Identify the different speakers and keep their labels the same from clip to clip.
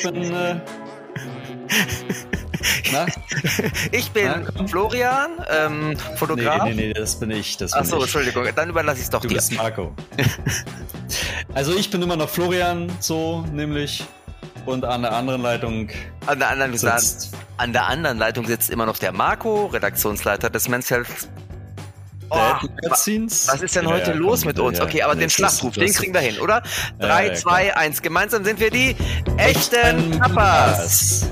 Speaker 1: ich bin. Äh,
Speaker 2: Na? Ich bin Na, Florian, ähm, Fotograf.
Speaker 1: Nee, nee, nee, das bin ich. Das bin
Speaker 2: Achso, Entschuldigung, dann überlasse ich es doch
Speaker 1: du
Speaker 2: dir.
Speaker 1: Du bist Marco. also ich bin immer noch Florian, so nämlich. Und an der anderen Leitung
Speaker 2: an der anderen, sitzt. An der anderen Leitung sitzt immer noch der Marco, Redaktionsleiter des Men's Health
Speaker 1: Oh, was
Speaker 2: ist denn heute ja, los mit uns? Okay, aber den Schlachtruf, den kriegen wir hin, oder? 3, 2, 1. Gemeinsam sind wir die echten Papas.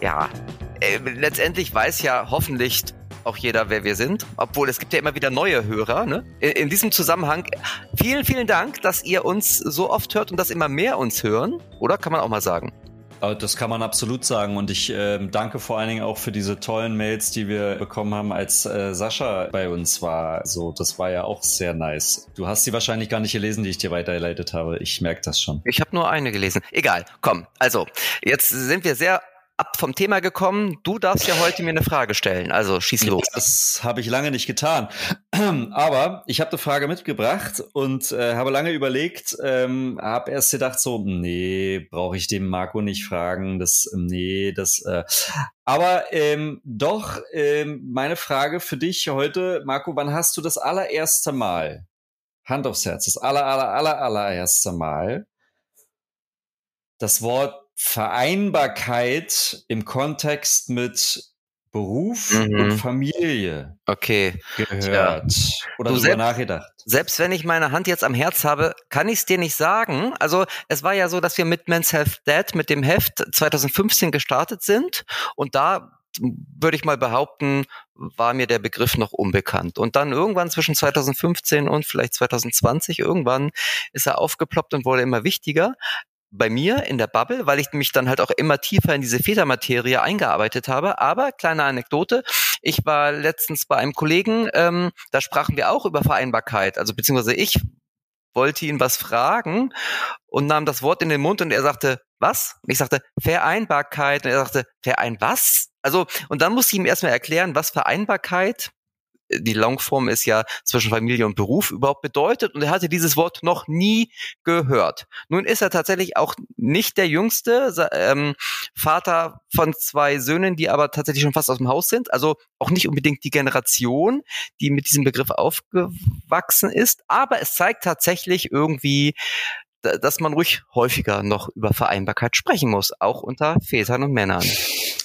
Speaker 2: Ja, äh, letztendlich weiß ja hoffentlich auch jeder, wer wir sind. Obwohl es gibt ja immer wieder neue Hörer. Ne? In, in, diesem Zusammenhang vielen, vielen Dank, dass ihr uns so oft hört und dass immer mehr uns hören. Oder kann man auch mal sagen?
Speaker 1: Das kann man absolut sagen und ich äh, danke vor allen Dingen auch für diese tollen Mails, die wir bekommen haben, als äh, Sascha bei uns war. So, das war ja auch sehr nice. Du hast sie wahrscheinlich gar nicht gelesen, die ich dir weitergeleitet habe. Ich merke das schon.
Speaker 2: Ich habe nur eine gelesen. Egal, komm. Also, jetzt sind wir sehr ab vom Thema gekommen. Du darfst ja heute mir eine Frage stellen. Also schieß los.
Speaker 1: Das habe ich lange nicht getan. Aber ich habe eine Frage mitgebracht und äh, habe lange überlegt, ähm, habe erst gedacht so, nee, brauche ich dem Marco nicht fragen. Das, nee, das. Äh. Aber ähm, doch, ähm, meine Frage für dich heute, Marco, wann hast du das allererste Mal, Hand aufs Herz, das aller, aller, aller, allererste Mal das Wort Vereinbarkeit im Kontext mit Beruf mhm. und Familie
Speaker 2: okay.
Speaker 1: gehört ja. oder darüber nachgedacht.
Speaker 2: Selbst wenn ich meine Hand jetzt am Herz habe, kann ich es dir nicht sagen. Also es war ja so, dass wir mit Men's Health Dead mit dem Heft 2015 gestartet sind und da würde ich mal behaupten, war mir der Begriff noch unbekannt. Und dann irgendwann zwischen 2015 und vielleicht 2020, irgendwann ist er aufgeploppt und wurde immer wichtiger bei mir in der Bubble, weil ich mich dann halt auch immer tiefer in diese Vätermaterie eingearbeitet habe. Aber kleine Anekdote, ich war letztens bei einem Kollegen, ähm, da sprachen wir auch über Vereinbarkeit, also beziehungsweise ich wollte ihn was fragen und nahm das Wort in den Mund und er sagte, was? Und ich sagte, Vereinbarkeit. Und er sagte, Verein was? Also, und dann musste ich ihm erstmal erklären, was Vereinbarkeit die Longform ist ja zwischen Familie und Beruf überhaupt bedeutet und er hatte dieses Wort noch nie gehört. Nun ist er tatsächlich auch nicht der jüngste ähm, Vater von zwei Söhnen, die aber tatsächlich schon fast aus dem Haus sind, also auch nicht unbedingt die Generation, die mit diesem Begriff aufgewachsen ist, aber es zeigt tatsächlich irgendwie dass man ruhig häufiger noch über Vereinbarkeit sprechen muss, auch unter Vätern und Männern.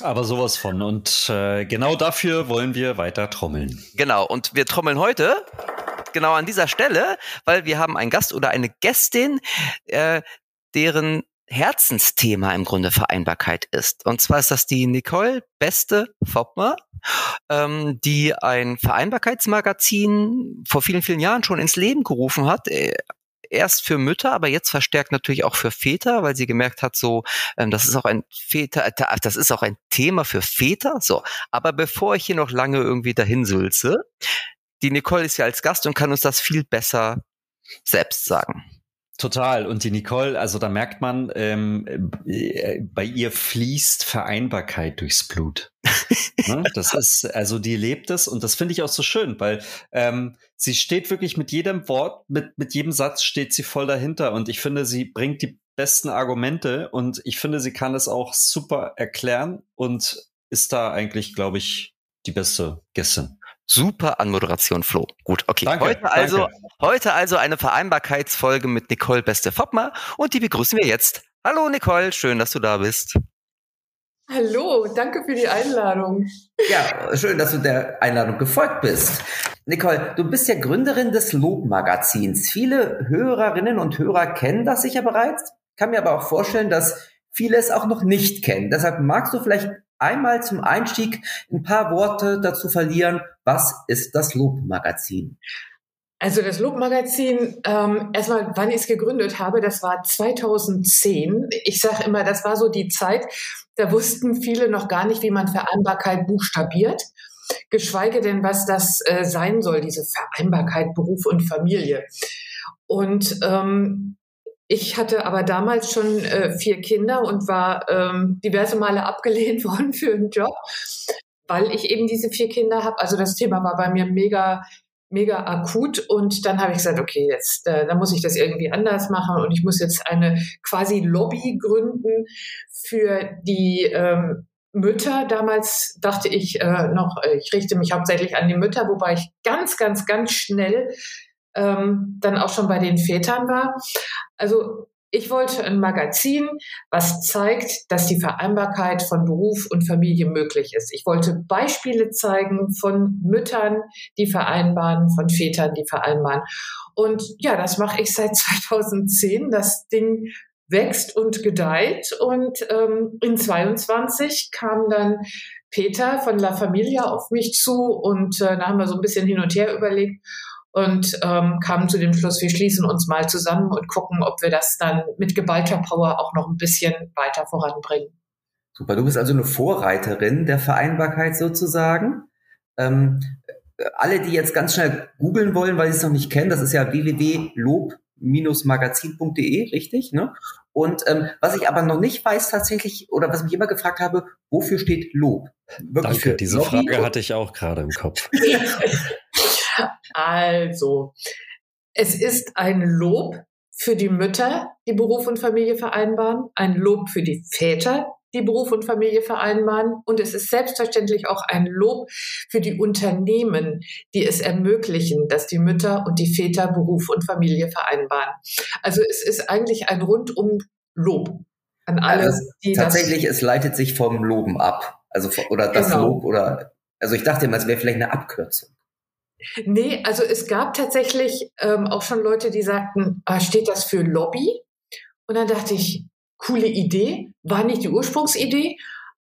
Speaker 1: Aber sowas von. Und äh, genau dafür wollen wir weiter trommeln.
Speaker 2: Genau. Und wir trommeln heute genau an dieser Stelle, weil wir haben einen Gast oder eine Gästin, äh, deren Herzensthema im Grunde Vereinbarkeit ist. Und zwar ist das die Nicole Beste Foppmer, ähm, die ein Vereinbarkeitsmagazin vor vielen, vielen Jahren schon ins Leben gerufen hat. Äh, erst für Mütter, aber jetzt verstärkt natürlich auch für Väter, weil sie gemerkt hat, so, ähm, das ist auch ein Väter, äh, das ist auch ein Thema für Väter. So, aber bevor ich hier noch lange irgendwie dahin sülze, die Nicole ist ja als Gast und kann uns das viel besser selbst sagen.
Speaker 1: Total. Und die Nicole, also da merkt man, ähm, äh, bei ihr fließt Vereinbarkeit durchs Blut. ne? Das ist, also die lebt es und das finde ich auch so schön, weil ähm, sie steht wirklich mit jedem Wort, mit, mit jedem Satz steht sie voll dahinter und ich finde, sie bringt die besten Argumente und ich finde, sie kann es auch super erklären und ist da eigentlich, glaube ich, die beste Gästin.
Speaker 2: Super Anmoderation, Flo. Gut, okay. Danke, heute also, danke. heute also eine Vereinbarkeitsfolge mit Nicole Beste Foppmer und die begrüßen wir jetzt. Hallo Nicole, schön, dass du da bist.
Speaker 3: Hallo, danke für die Einladung.
Speaker 2: Ja, schön, dass du der Einladung gefolgt bist. Nicole, du bist ja Gründerin des Lob-Magazins. Viele Hörerinnen und Hörer kennen das sicher bereits, kann mir aber auch vorstellen, dass viele es auch noch nicht kennen. Deshalb magst du vielleicht einmal zum Einstieg ein paar Worte dazu verlieren. Was ist das Lob-Magazin?
Speaker 3: Also das Lob-Magazin, ähm, erstmal, wann ich es gegründet habe, das war 2010. Ich sage immer, das war so die Zeit, da wussten viele noch gar nicht, wie man Vereinbarkeit buchstabiert, geschweige denn, was das äh, sein soll, diese Vereinbarkeit Beruf und Familie. Und ähm, ich hatte aber damals schon äh, vier Kinder und war ähm, diverse Male abgelehnt worden für einen Job, weil ich eben diese vier Kinder habe. Also das Thema war bei mir mega mega akut und dann habe ich gesagt, okay, jetzt äh, da muss ich das irgendwie anders machen und ich muss jetzt eine quasi Lobby gründen für die ähm, Mütter. Damals dachte ich äh, noch, äh, ich richte mich hauptsächlich an die Mütter, wobei ich ganz, ganz, ganz schnell ähm, dann auch schon bei den Vätern war. Also ich wollte ein Magazin, was zeigt, dass die Vereinbarkeit von Beruf und Familie möglich ist. Ich wollte Beispiele zeigen von Müttern, die vereinbaren, von Vätern, die vereinbaren. Und ja, das mache ich seit 2010. Das Ding wächst und gedeiht. Und ähm, in 22 kam dann Peter von La Familia auf mich zu und äh, da haben wir so ein bisschen hin und her überlegt und ähm, kamen zu dem Schluss, wir schließen uns mal zusammen und gucken, ob wir das dann mit geballter Power auch noch ein bisschen weiter voranbringen.
Speaker 4: Super, du bist also eine Vorreiterin der Vereinbarkeit sozusagen. Ähm, alle, die jetzt ganz schnell googeln wollen, weil sie es noch nicht kennen, das ist ja www.lob magazin.de, richtig? Ne? Und ähm, was ich aber noch nicht weiß tatsächlich, oder was mich immer gefragt habe, wofür steht Lob?
Speaker 5: Wirklich Danke, diese Lobby? Frage hatte ich auch gerade im Kopf.
Speaker 3: also, es ist ein Lob für die Mütter, die Beruf und Familie vereinbaren, ein Lob für die Väter, die Beruf und Familie vereinbaren. Und es ist selbstverständlich auch ein Lob für die Unternehmen, die es ermöglichen, dass die Mütter und die Väter Beruf und Familie vereinbaren. Also es ist eigentlich ein rundum Lob an alle,
Speaker 4: also die tatsächlich es leitet sich vom Loben ab. Also oder das genau. Lob oder also ich dachte immer, es wäre vielleicht eine Abkürzung.
Speaker 3: Nee, also es gab tatsächlich ähm, auch schon Leute, die sagten, ah, steht das für Lobby? Und dann dachte ich, coole Idee, war nicht die Ursprungsidee,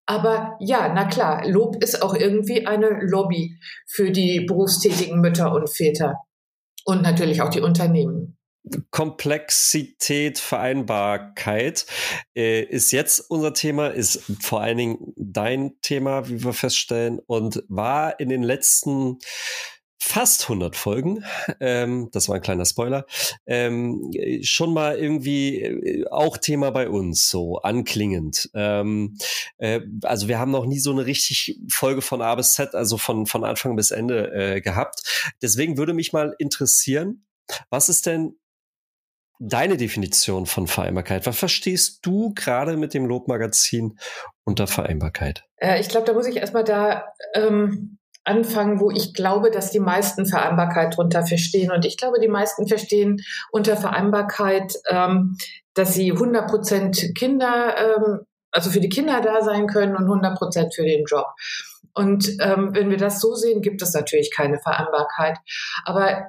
Speaker 3: aber ja, na klar, Lob ist auch irgendwie eine Lobby für die berufstätigen Mütter und Väter und natürlich auch die Unternehmen.
Speaker 5: Komplexität, Vereinbarkeit äh, ist jetzt unser Thema, ist vor allen Dingen dein Thema, wie wir feststellen, und war in den letzten fast 100 Folgen, ähm, das war ein kleiner Spoiler, ähm, schon mal irgendwie äh, auch Thema bei uns, so anklingend. Ähm, äh, also wir haben noch nie so eine richtig Folge von A bis Z, also von, von Anfang bis Ende äh, gehabt. Deswegen würde mich mal interessieren, was ist denn deine Definition von Vereinbarkeit? Was verstehst du gerade mit dem Lobmagazin unter Vereinbarkeit?
Speaker 3: Äh, ich glaube, da muss ich erstmal da ähm, anfangen, wo ich glaube, dass die meisten Vereinbarkeit darunter verstehen. Und ich glaube, die meisten verstehen unter Vereinbarkeit, ähm, dass sie 100 Prozent Kinder, ähm, also für die Kinder da sein können und 100 Prozent für den Job. Und ähm, wenn wir das so sehen, gibt es natürlich keine Vereinbarkeit. Aber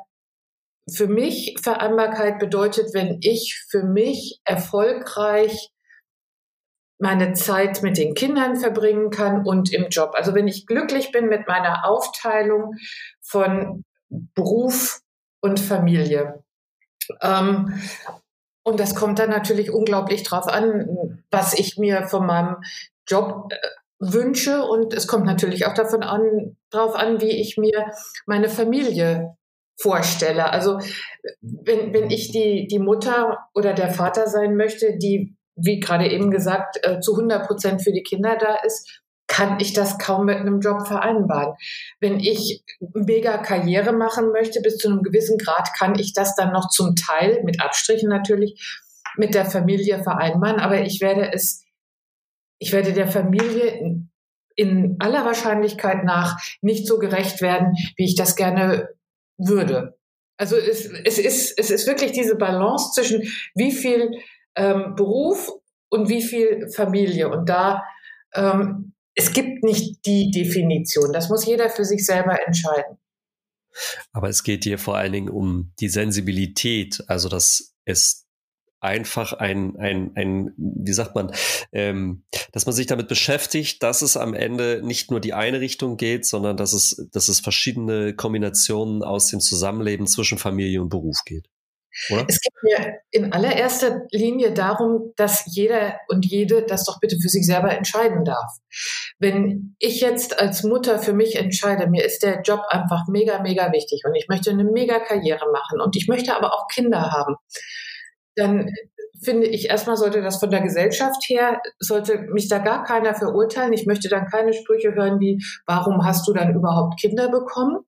Speaker 3: für mich Vereinbarkeit bedeutet, wenn ich für mich erfolgreich meine Zeit mit den Kindern verbringen kann und im Job. Also wenn ich glücklich bin mit meiner Aufteilung von Beruf und Familie. Ähm, und das kommt dann natürlich unglaublich drauf an, was ich mir von meinem Job äh, wünsche. Und es kommt natürlich auch davon an, drauf an, wie ich mir meine Familie vorstelle. Also wenn, wenn ich die, die Mutter oder der Vater sein möchte, die wie gerade eben gesagt, äh, zu 100 Prozent für die Kinder da ist, kann ich das kaum mit einem Job vereinbaren. Wenn ich mega Karriere machen möchte, bis zu einem gewissen Grad, kann ich das dann noch zum Teil, mit Abstrichen natürlich, mit der Familie vereinbaren. Aber ich werde es, ich werde der Familie in aller Wahrscheinlichkeit nach nicht so gerecht werden, wie ich das gerne würde. Also es, es, ist, es ist wirklich diese Balance zwischen wie viel ähm, Beruf und wie viel Familie. Und da, ähm, es gibt nicht die Definition. Das muss jeder für sich selber entscheiden.
Speaker 5: Aber es geht dir vor allen Dingen um die Sensibilität, also dass es einfach ein, ein, ein, wie sagt man, ähm, dass man sich damit beschäftigt, dass es am Ende nicht nur die eine Richtung geht, sondern dass es, dass es verschiedene Kombinationen aus dem Zusammenleben zwischen Familie und Beruf geht.
Speaker 3: Oder? Es geht mir in allererster Linie darum, dass jeder und jede das doch bitte für sich selber entscheiden darf. Wenn ich jetzt als Mutter für mich entscheide, mir ist der Job einfach mega, mega wichtig und ich möchte eine mega Karriere machen und ich möchte aber auch Kinder haben, dann finde ich, erstmal sollte das von der Gesellschaft her, sollte mich da gar keiner verurteilen. Ich möchte dann keine Sprüche hören wie, warum hast du dann überhaupt Kinder bekommen?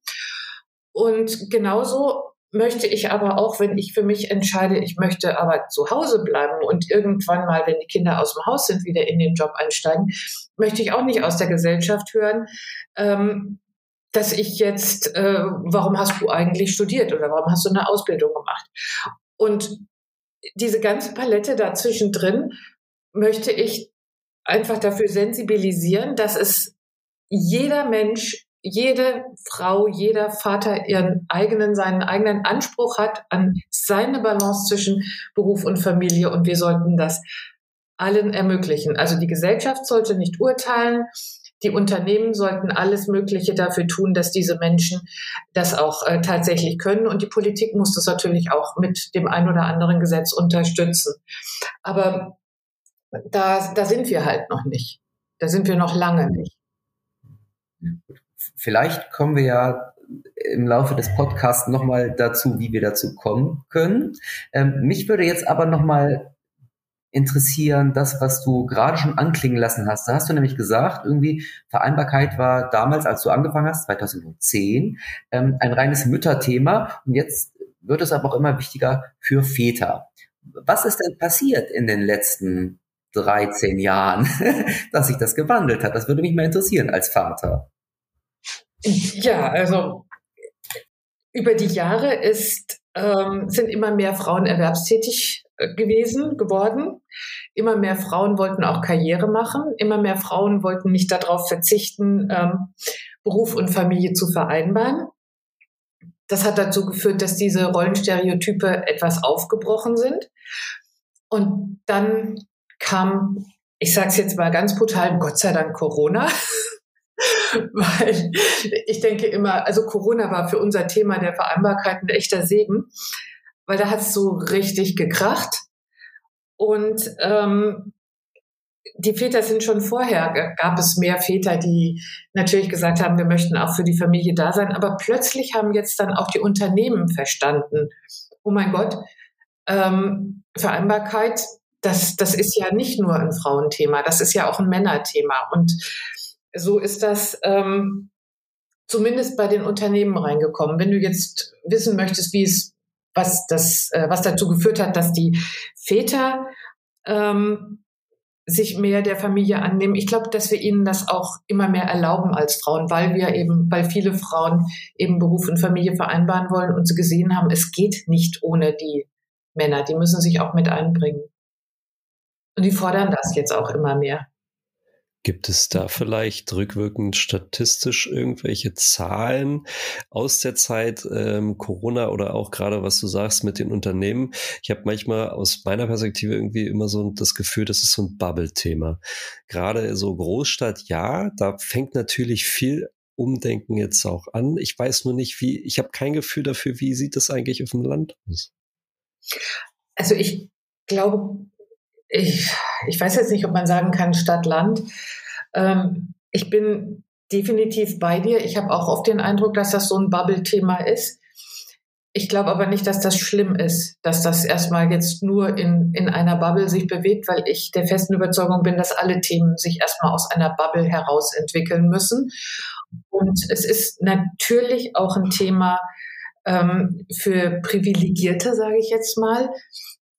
Speaker 3: Und genauso möchte ich aber auch, wenn ich für mich entscheide, ich möchte aber zu Hause bleiben und irgendwann mal, wenn die Kinder aus dem Haus sind, wieder in den Job einsteigen, möchte ich auch nicht aus der Gesellschaft hören, ähm, dass ich jetzt, äh, warum hast du eigentlich studiert oder warum hast du eine Ausbildung gemacht? Und diese ganze Palette dazwischen drin möchte ich einfach dafür sensibilisieren, dass es jeder Mensch jede Frau, jeder Vater ihren eigenen, seinen eigenen Anspruch hat an seine Balance zwischen Beruf und Familie und wir sollten das allen ermöglichen. Also die Gesellschaft sollte nicht urteilen. Die Unternehmen sollten alles Mögliche dafür tun, dass diese Menschen das auch äh, tatsächlich können. Und die Politik muss das natürlich auch mit dem ein oder anderen Gesetz unterstützen. Aber da, da sind wir halt noch nicht. Da sind wir noch lange nicht
Speaker 4: vielleicht kommen wir ja im Laufe des Podcasts nochmal dazu, wie wir dazu kommen können. Ähm, mich würde jetzt aber nochmal interessieren, das, was du gerade schon anklingen lassen hast. Da hast du nämlich gesagt, irgendwie Vereinbarkeit war damals, als du angefangen hast, 2010, ähm, ein reines Mütterthema. Und jetzt wird es aber auch immer wichtiger für Väter. Was ist denn passiert in den letzten 13 Jahren, dass sich das gewandelt hat? Das würde mich mal interessieren als Vater.
Speaker 3: Ja, also über die Jahre ist, ähm, sind immer mehr Frauen erwerbstätig äh, gewesen, geworden. Immer mehr Frauen wollten auch Karriere machen. Immer mehr Frauen wollten nicht darauf verzichten, ähm, Beruf und Familie zu vereinbaren. Das hat dazu geführt, dass diese Rollenstereotype etwas aufgebrochen sind. Und dann kam, ich sage es jetzt mal ganz brutal, Gott sei Dank Corona. weil ich denke immer, also Corona war für unser Thema der Vereinbarkeit ein echter Segen, weil da hat es so richtig gekracht. Und ähm, die Väter sind schon vorher, gab es mehr Väter, die natürlich gesagt haben, wir möchten auch für die Familie da sein. Aber plötzlich haben jetzt dann auch die Unternehmen verstanden, oh mein Gott, ähm, Vereinbarkeit, das, das ist ja nicht nur ein Frauenthema, das ist ja auch ein Männerthema. Und so ist das ähm, zumindest bei den Unternehmen reingekommen. Wenn du jetzt wissen möchtest, wie es, was das, äh, was dazu geführt hat, dass die Väter ähm, sich mehr der Familie annehmen. Ich glaube, dass wir ihnen das auch immer mehr erlauben als Frauen, weil wir eben, weil viele Frauen eben Beruf und Familie vereinbaren wollen und sie gesehen haben, es geht nicht ohne die Männer. Die müssen sich auch mit einbringen. Und die fordern das jetzt auch immer mehr.
Speaker 5: Gibt es da vielleicht rückwirkend statistisch irgendwelche Zahlen aus der Zeit ähm, Corona oder auch gerade, was du sagst mit den Unternehmen? Ich habe manchmal aus meiner Perspektive irgendwie immer so das Gefühl, das ist so ein Bubble-Thema. Gerade so Großstadt, ja, da fängt natürlich viel Umdenken jetzt auch an. Ich weiß nur nicht, wie, ich habe kein Gefühl dafür, wie sieht das eigentlich auf dem Land aus?
Speaker 3: Also ich glaube, ich, ich weiß jetzt nicht, ob man sagen kann Stadt-Land. Ähm, ich bin definitiv bei dir. Ich habe auch oft den Eindruck, dass das so ein Bubble-Thema ist. Ich glaube aber nicht, dass das schlimm ist, dass das erstmal jetzt nur in, in einer Bubble sich bewegt, weil ich der festen Überzeugung bin, dass alle Themen sich erstmal aus einer Bubble heraus entwickeln müssen. Und es ist natürlich auch ein Thema ähm, für Privilegierte, sage ich jetzt mal.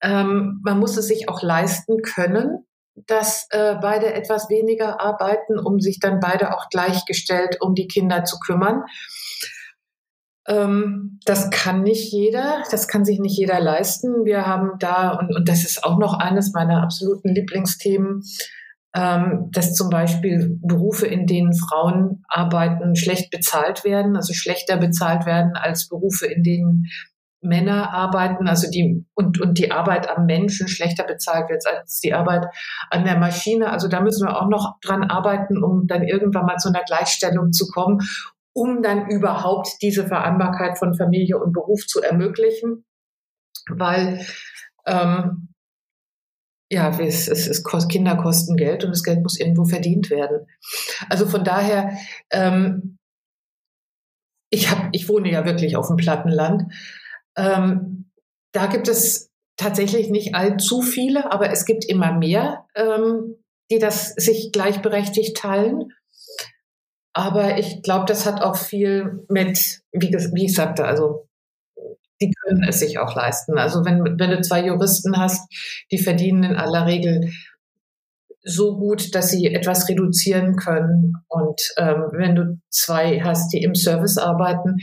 Speaker 3: Ähm, man muss es sich auch leisten können, dass äh, beide etwas weniger arbeiten, um sich dann beide auch gleichgestellt um die Kinder zu kümmern. Ähm, das kann nicht jeder, das kann sich nicht jeder leisten. Wir haben da, und, und das ist auch noch eines meiner absoluten Lieblingsthemen, ähm, dass zum Beispiel Berufe, in denen Frauen arbeiten, schlecht bezahlt werden, also schlechter bezahlt werden als Berufe, in denen Männer arbeiten, also die und, und die Arbeit am Menschen schlechter bezahlt wird als die Arbeit an der Maschine. Also da müssen wir auch noch dran arbeiten, um dann irgendwann mal zu einer Gleichstellung zu kommen, um dann überhaupt diese Vereinbarkeit von Familie und Beruf zu ermöglichen. Weil ähm, ja, es, es, es kost, Kinder kosten Geld und das Geld muss irgendwo verdient werden. Also von daher, ähm, ich, hab, ich wohne ja wirklich auf dem Plattenland. Ähm, da gibt es tatsächlich nicht allzu viele, aber es gibt immer mehr, ähm, die das sich gleichberechtigt teilen. Aber ich glaube, das hat auch viel mit, wie, wie ich sagte, also die können es sich auch leisten. Also wenn, wenn du zwei Juristen hast, die verdienen in aller Regel so gut, dass sie etwas reduzieren können. Und ähm, wenn du zwei hast, die im Service arbeiten,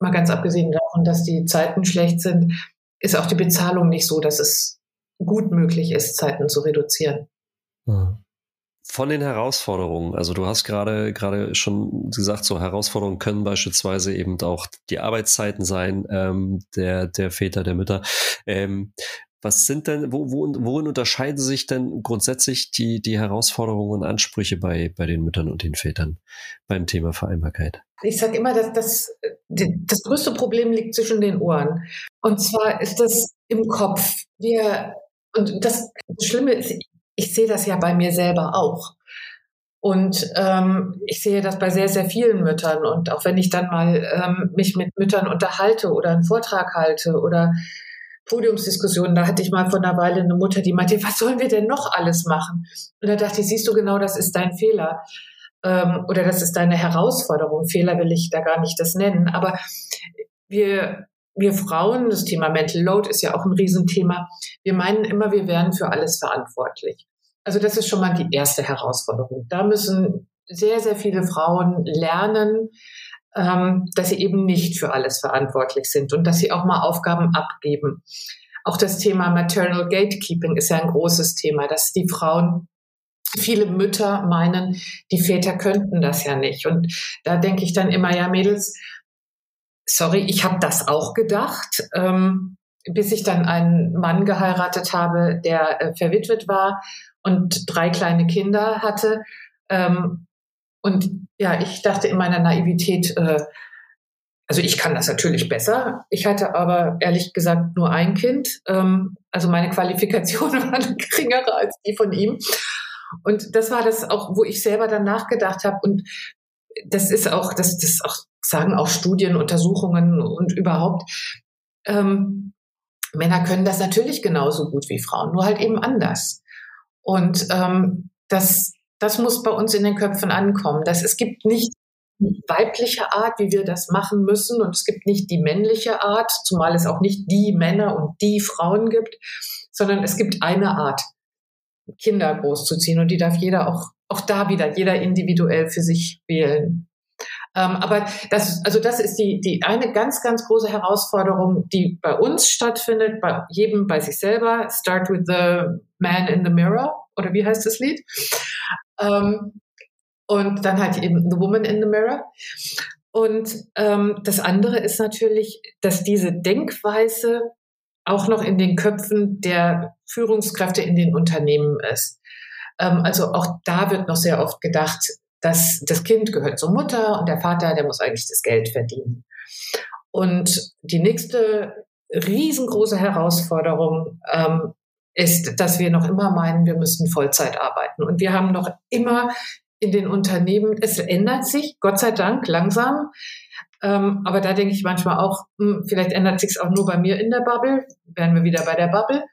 Speaker 3: mal ganz abgesehen davon, dass die Zeiten schlecht sind, ist auch die Bezahlung nicht so, dass es gut möglich ist, Zeiten zu reduzieren.
Speaker 5: Mhm. Von den Herausforderungen, also du hast gerade gerade schon gesagt, so Herausforderungen können beispielsweise eben auch die Arbeitszeiten sein ähm, der der Väter, der Mütter. Ähm, was sind denn, wo, wo, worin unterscheiden sich denn grundsätzlich die, die Herausforderungen und Ansprüche bei, bei den Müttern und den Vätern beim Thema Vereinbarkeit?
Speaker 3: Ich sage immer, dass das, das größte Problem liegt zwischen den Ohren. Und zwar ist das im Kopf. Wir, und das, Schlimme ist, ich sehe das ja bei mir selber auch. Und ähm, ich sehe das bei sehr, sehr vielen Müttern. Und auch wenn ich dann mal ähm, mich mit Müttern unterhalte oder einen Vortrag halte oder Podiumsdiskussionen, da hatte ich mal vor einer Weile eine Mutter, die meinte, was sollen wir denn noch alles machen? Und da dachte ich, siehst du genau, das ist dein Fehler. Ähm, oder das ist deine Herausforderung. Fehler will ich da gar nicht das nennen. Aber wir, wir Frauen, das Thema Mental Load ist ja auch ein Riesenthema. Wir meinen immer, wir wären für alles verantwortlich. Also das ist schon mal die erste Herausforderung. Da müssen sehr, sehr viele Frauen lernen, ähm, dass sie eben nicht für alles verantwortlich sind und dass sie auch mal Aufgaben abgeben. Auch das Thema Maternal Gatekeeping ist ja ein großes Thema, dass die Frauen Viele Mütter meinen, die Väter könnten das ja nicht. Und da denke ich dann immer, ja, Mädels, sorry, ich habe das auch gedacht, ähm, bis ich dann einen Mann geheiratet habe, der äh, verwitwet war und drei kleine Kinder hatte. Ähm, und ja, ich dachte in meiner Naivität, äh, also ich kann das natürlich besser. Ich hatte aber ehrlich gesagt nur ein Kind. Ähm, also meine Qualifikationen waren geringere als die von ihm. Und das war das auch, wo ich selber dann nachgedacht habe. Und das ist auch, das, das auch, sagen auch Studien, Untersuchungen und überhaupt. Ähm, Männer können das natürlich genauso gut wie Frauen, nur halt eben anders. Und ähm, das, das muss bei uns in den Köpfen ankommen. Dass es gibt nicht die weibliche Art, wie wir das machen müssen, und es gibt nicht die männliche Art, zumal es auch nicht die Männer und die Frauen gibt, sondern es gibt eine Art, Kinder großzuziehen und die darf jeder auch, auch da wieder, jeder individuell für sich wählen. Ähm, aber das, also das ist die, die eine ganz, ganz große Herausforderung, die bei uns stattfindet, bei jedem bei sich selber. Start with the man in the mirror, oder wie heißt das Lied? Ähm, und dann halt eben The Woman in the Mirror. Und ähm, das andere ist natürlich, dass diese Denkweise auch noch in den Köpfen der Führungskräfte in den Unternehmen ist. Ähm, also auch da wird noch sehr oft gedacht, dass das Kind gehört zur Mutter und der Vater, der muss eigentlich das Geld verdienen. Und die nächste riesengroße Herausforderung ähm, ist, dass wir noch immer meinen, wir müssen Vollzeit arbeiten. Und wir haben noch immer in den Unternehmen, es ändert sich, Gott sei Dank, langsam. Ähm, aber da denke ich manchmal auch, hm, vielleicht ändert sich es auch nur bei mir in der Bubble, wären wir wieder bei der Bubble.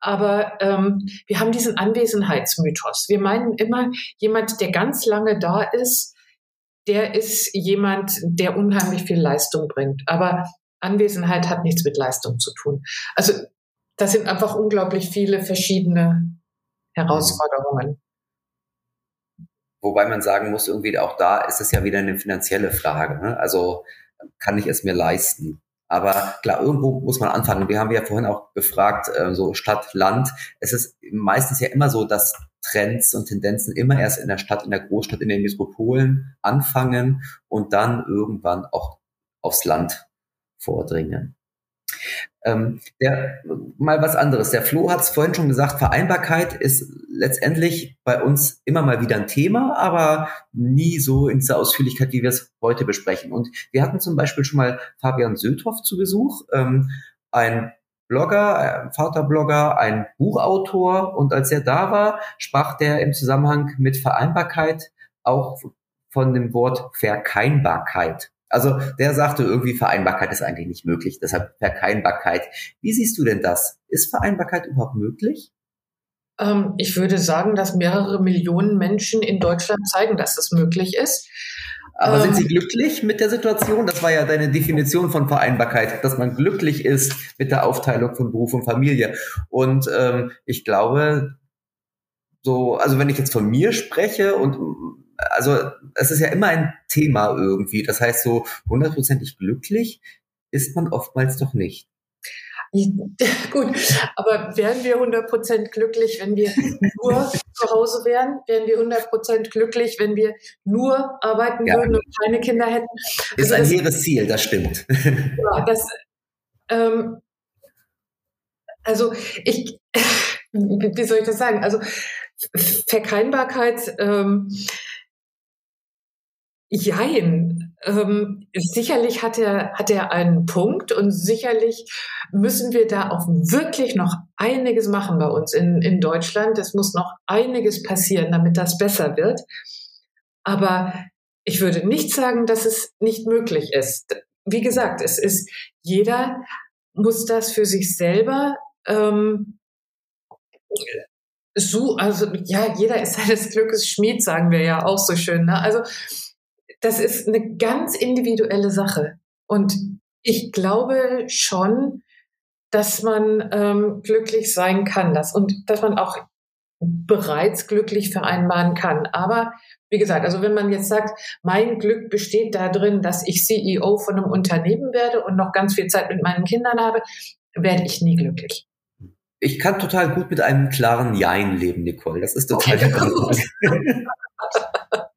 Speaker 3: Aber ähm, wir haben diesen Anwesenheitsmythos. Wir meinen immer, jemand, der ganz lange da ist, der ist jemand, der unheimlich viel Leistung bringt. Aber Anwesenheit hat nichts mit Leistung zu tun. Also das sind einfach unglaublich viele verschiedene Herausforderungen.
Speaker 4: Wobei man sagen muss, irgendwie auch da ist es ja wieder eine finanzielle Frage. Ne? Also kann ich es mir leisten? Aber klar, irgendwo muss man anfangen. Wir haben ja vorhin auch gefragt, äh, so Stadt, Land. Es ist meistens ja immer so, dass Trends und Tendenzen immer erst in der Stadt, in der Großstadt, in den Metropolen anfangen und dann irgendwann auch aufs Land vordringen. Ähm, der, mal was anderes. Der Flo hat es vorhin schon gesagt, Vereinbarkeit ist letztendlich bei uns immer mal wieder ein Thema, aber nie so in dieser Ausführlichkeit, wie wir es heute besprechen. Und wir hatten zum Beispiel schon mal Fabian Söthoff zu Besuch, ähm, ein Blogger, ein Vaterblogger, ein Buchautor. Und als er da war, sprach der im Zusammenhang mit Vereinbarkeit auch von dem Wort Verkeinbarkeit. Also der sagte irgendwie, Vereinbarkeit ist eigentlich nicht möglich, deshalb Verkeinbarkeit. Wie siehst du denn das? Ist Vereinbarkeit überhaupt möglich?
Speaker 3: Ähm, ich würde sagen, dass mehrere Millionen Menschen in Deutschland zeigen, dass es möglich ist.
Speaker 4: Aber ähm, sind Sie glücklich mit der Situation? Das war ja deine Definition von Vereinbarkeit, dass man glücklich ist mit der Aufteilung von Beruf und Familie. Und ähm, ich glaube, so, also wenn ich jetzt von mir spreche und also es ist ja immer ein Thema irgendwie. Das heißt, so hundertprozentig glücklich ist man oftmals doch nicht.
Speaker 3: Gut, aber wären wir 100% glücklich, wenn wir nur zu Hause wären? Wären wir 100% glücklich, wenn wir nur arbeiten ja. würden und keine Kinder hätten?
Speaker 4: Also ist ein hehres Ziel, das stimmt.
Speaker 3: Ja, das, ähm, also ich, wie soll ich das sagen? Also Verkeinbarkeit, ähm, Jein. Ähm, sicherlich hat er, hat er einen Punkt und sicherlich müssen wir da auch wirklich noch einiges machen bei uns in, in Deutschland. Es muss noch einiges passieren, damit das besser wird. Aber ich würde nicht sagen, dass es nicht möglich ist. Wie gesagt, es ist, jeder muss das für sich selber ähm, so, also ja, jeder ist seines Glückes Schmied, sagen wir ja auch so schön. Ne? Also das ist eine ganz individuelle Sache. Und ich glaube schon, dass man ähm, glücklich sein kann, das und dass man auch bereits glücklich vereinbaren kann. Aber wie gesagt, also wenn man jetzt sagt, mein Glück besteht darin, dass ich CEO von einem Unternehmen werde und noch ganz viel Zeit mit meinen Kindern habe, werde ich nie glücklich.
Speaker 4: Ich kann total gut mit einem klaren Jein leben, Nicole. Das ist total okay,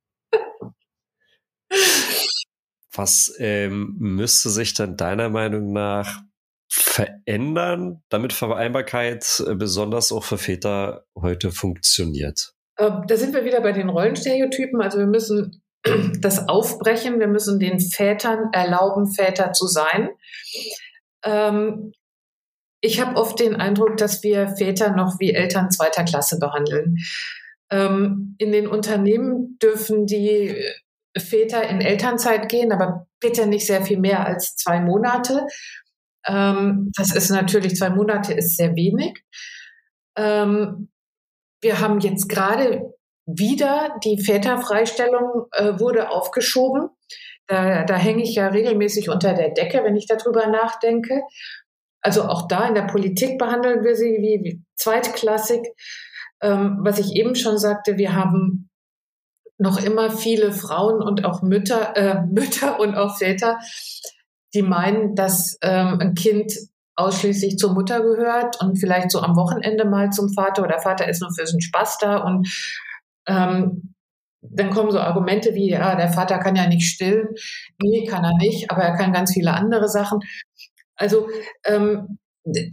Speaker 5: Was ähm, müsste sich dann deiner Meinung nach verändern, damit Vereinbarkeit äh, besonders auch für Väter heute funktioniert?
Speaker 3: Ähm, da sind wir wieder bei den Rollenstereotypen. Also wir müssen das aufbrechen. Wir müssen den Vätern erlauben, Väter zu sein. Ähm, ich habe oft den Eindruck, dass wir Väter noch wie Eltern zweiter Klasse behandeln. Ähm, in den Unternehmen dürfen die Väter in Elternzeit gehen, aber bitte nicht sehr viel mehr als zwei Monate. Ähm, das ist natürlich, zwei Monate ist sehr wenig. Ähm, wir haben jetzt gerade wieder die Väterfreistellung äh, wurde aufgeschoben. Da, da hänge ich ja regelmäßig unter der Decke, wenn ich darüber nachdenke. Also auch da in der Politik behandeln wir sie wie, wie zweitklassig. Ähm, was ich eben schon sagte, wir haben noch immer viele Frauen und auch Mütter, äh, Mütter und auch Väter, die meinen, dass ähm, ein Kind ausschließlich zur Mutter gehört und vielleicht so am Wochenende mal zum Vater oder Vater ist nur für den Spaß da und ähm, dann kommen so Argumente wie, ja, der Vater kann ja nicht stillen. Nee, kann er nicht, aber er kann ganz viele andere Sachen. Also ähm,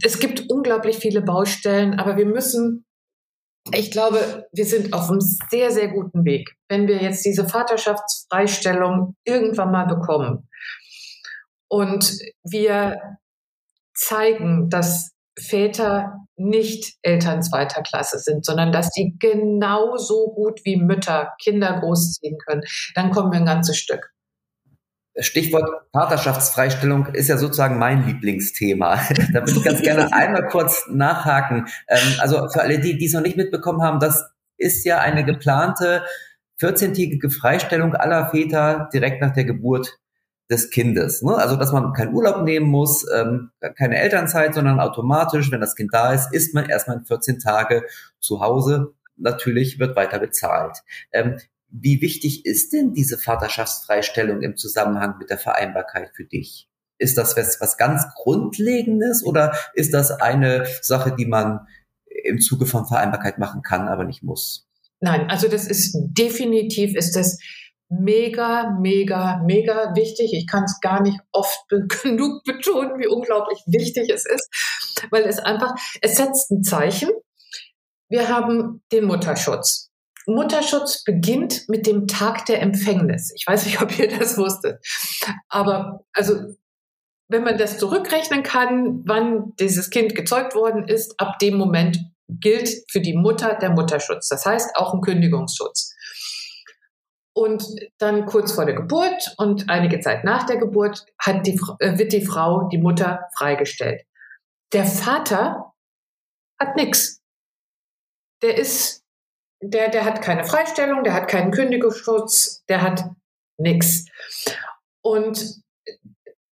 Speaker 3: es gibt unglaublich viele Baustellen, aber wir müssen ich glaube, wir sind auf einem sehr, sehr guten Weg. Wenn wir jetzt diese Vaterschaftsfreistellung irgendwann mal bekommen und wir zeigen, dass Väter nicht Eltern zweiter Klasse sind, sondern dass die genauso gut wie Mütter Kinder großziehen können, dann kommen wir ein ganzes Stück.
Speaker 4: Stichwort Vaterschaftsfreistellung ist ja sozusagen mein Lieblingsthema. da würde ich ganz gerne einmal kurz nachhaken. Ähm, also für alle, die, die es noch nicht mitbekommen haben, das ist ja eine geplante 14-tägige Freistellung aller Väter direkt nach der Geburt des Kindes. Ne? Also dass man keinen Urlaub nehmen muss, ähm, keine Elternzeit, sondern automatisch, wenn das Kind da ist, ist man erstmal 14 Tage zu Hause. Natürlich wird weiter bezahlt. Ähm, wie wichtig ist denn diese Vaterschaftsfreistellung im Zusammenhang mit der Vereinbarkeit für dich? Ist das was, was ganz Grundlegendes oder ist das eine Sache, die man im Zuge von Vereinbarkeit machen kann, aber nicht muss?
Speaker 3: Nein, also das ist definitiv ist das mega, mega, mega wichtig. Ich kann es gar nicht oft genug betonen, wie unglaublich wichtig es ist, weil es einfach, es setzt ein Zeichen. Wir haben den Mutterschutz. Mutterschutz beginnt mit dem Tag der Empfängnis. Ich weiß nicht, ob ihr das wusstet. Aber also, wenn man das zurückrechnen kann, wann dieses Kind gezeugt worden ist, ab dem Moment gilt für die Mutter der Mutterschutz. Das heißt auch ein Kündigungsschutz. Und dann kurz vor der Geburt und einige Zeit nach der Geburt die, äh, wird die Frau, die Mutter, freigestellt. Der Vater hat nichts. der ist, der, der hat keine Freistellung, der hat keinen Kündigungsschutz, der hat nichts. Und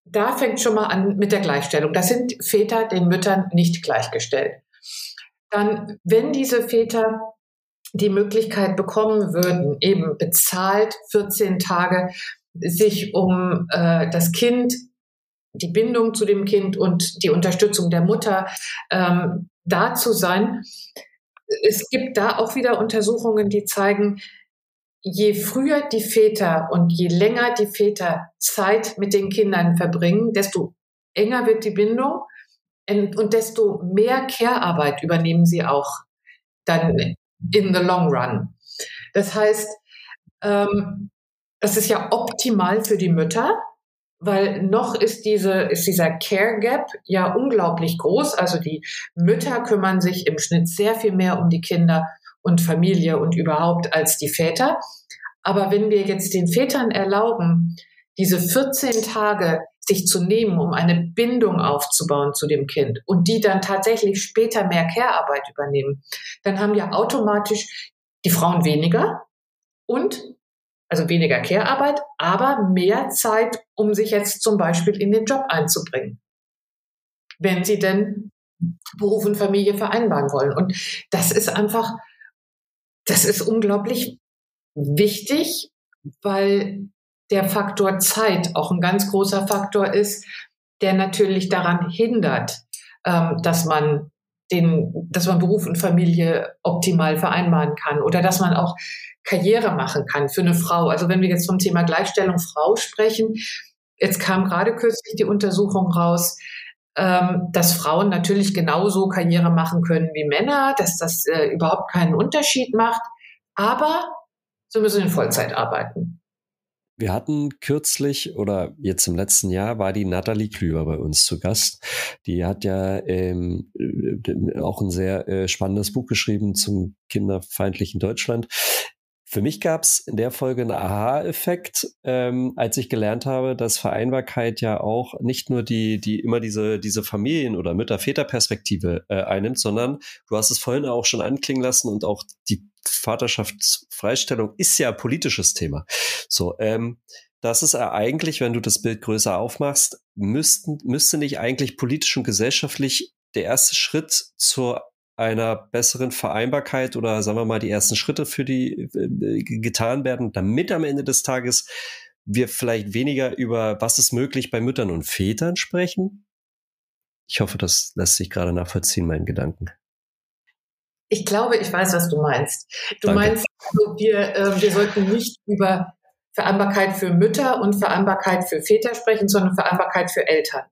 Speaker 3: da fängt schon mal an mit der Gleichstellung. Das sind Väter den Müttern nicht gleichgestellt. Dann, wenn diese Väter die Möglichkeit bekommen würden, eben bezahlt 14 Tage sich um äh, das Kind, die Bindung zu dem Kind und die Unterstützung der Mutter ähm, da zu sein. Es gibt da auch wieder Untersuchungen, die zeigen, je früher die Väter und je länger die Väter Zeit mit den Kindern verbringen, desto enger wird die Bindung und desto mehr Care-Arbeit übernehmen sie auch dann in the long run. Das heißt, ähm, das ist ja optimal für die Mütter, weil noch ist diese, ist dieser Care Gap ja unglaublich groß. Also die Mütter kümmern sich im Schnitt sehr viel mehr um die Kinder und Familie und überhaupt als die Väter. Aber wenn wir jetzt den Vätern erlauben, diese 14 Tage sich zu nehmen, um eine Bindung aufzubauen zu dem Kind und die dann tatsächlich später mehr Care-Arbeit übernehmen, dann haben ja automatisch die Frauen weniger und also weniger Care-Arbeit, aber mehr Zeit, um sich jetzt zum Beispiel in den Job einzubringen, wenn sie denn Beruf und Familie vereinbaren wollen. Und das ist einfach, das ist unglaublich wichtig, weil der Faktor Zeit auch ein ganz großer Faktor ist, der natürlich daran hindert, ähm, dass man den, dass man Beruf und Familie optimal vereinbaren kann oder dass man auch Karriere machen kann für eine Frau. Also wenn wir jetzt vom Thema Gleichstellung Frau sprechen, jetzt kam gerade kürzlich die Untersuchung raus, ähm, dass Frauen natürlich genauso Karriere machen können wie Männer, dass das äh, überhaupt keinen Unterschied macht, aber sie müssen in Vollzeit arbeiten.
Speaker 5: Wir hatten kürzlich oder jetzt im letzten Jahr war die Nathalie Klüber bei uns zu Gast. Die hat ja ähm, äh, auch ein sehr äh, spannendes Buch geschrieben zum kinderfeindlichen Deutschland. Für mich gab es in der Folge einen Aha-Effekt, ähm, als ich gelernt habe, dass Vereinbarkeit ja auch nicht nur die, die immer diese, diese Familien- oder Mütter-Väter-Perspektive äh, einnimmt, sondern du hast es vorhin auch schon anklingen lassen und auch die Vaterschaftsfreistellung ist ja politisches Thema. So, ähm, das ist eigentlich, wenn du das Bild größer aufmachst, müssten, müsste nicht eigentlich politisch und gesellschaftlich der erste Schritt zur einer besseren Vereinbarkeit oder sagen wir mal die ersten Schritte für die äh, getan werden, damit am Ende des Tages wir vielleicht weniger über was ist möglich bei Müttern und Vätern sprechen? Ich hoffe, das lässt sich gerade nachvollziehen, meinen Gedanken.
Speaker 3: Ich glaube, ich weiß, was du meinst. Du Danke. meinst, also wir, äh, wir sollten nicht über Vereinbarkeit für Mütter und Vereinbarkeit für Väter sprechen, sondern Vereinbarkeit für Eltern.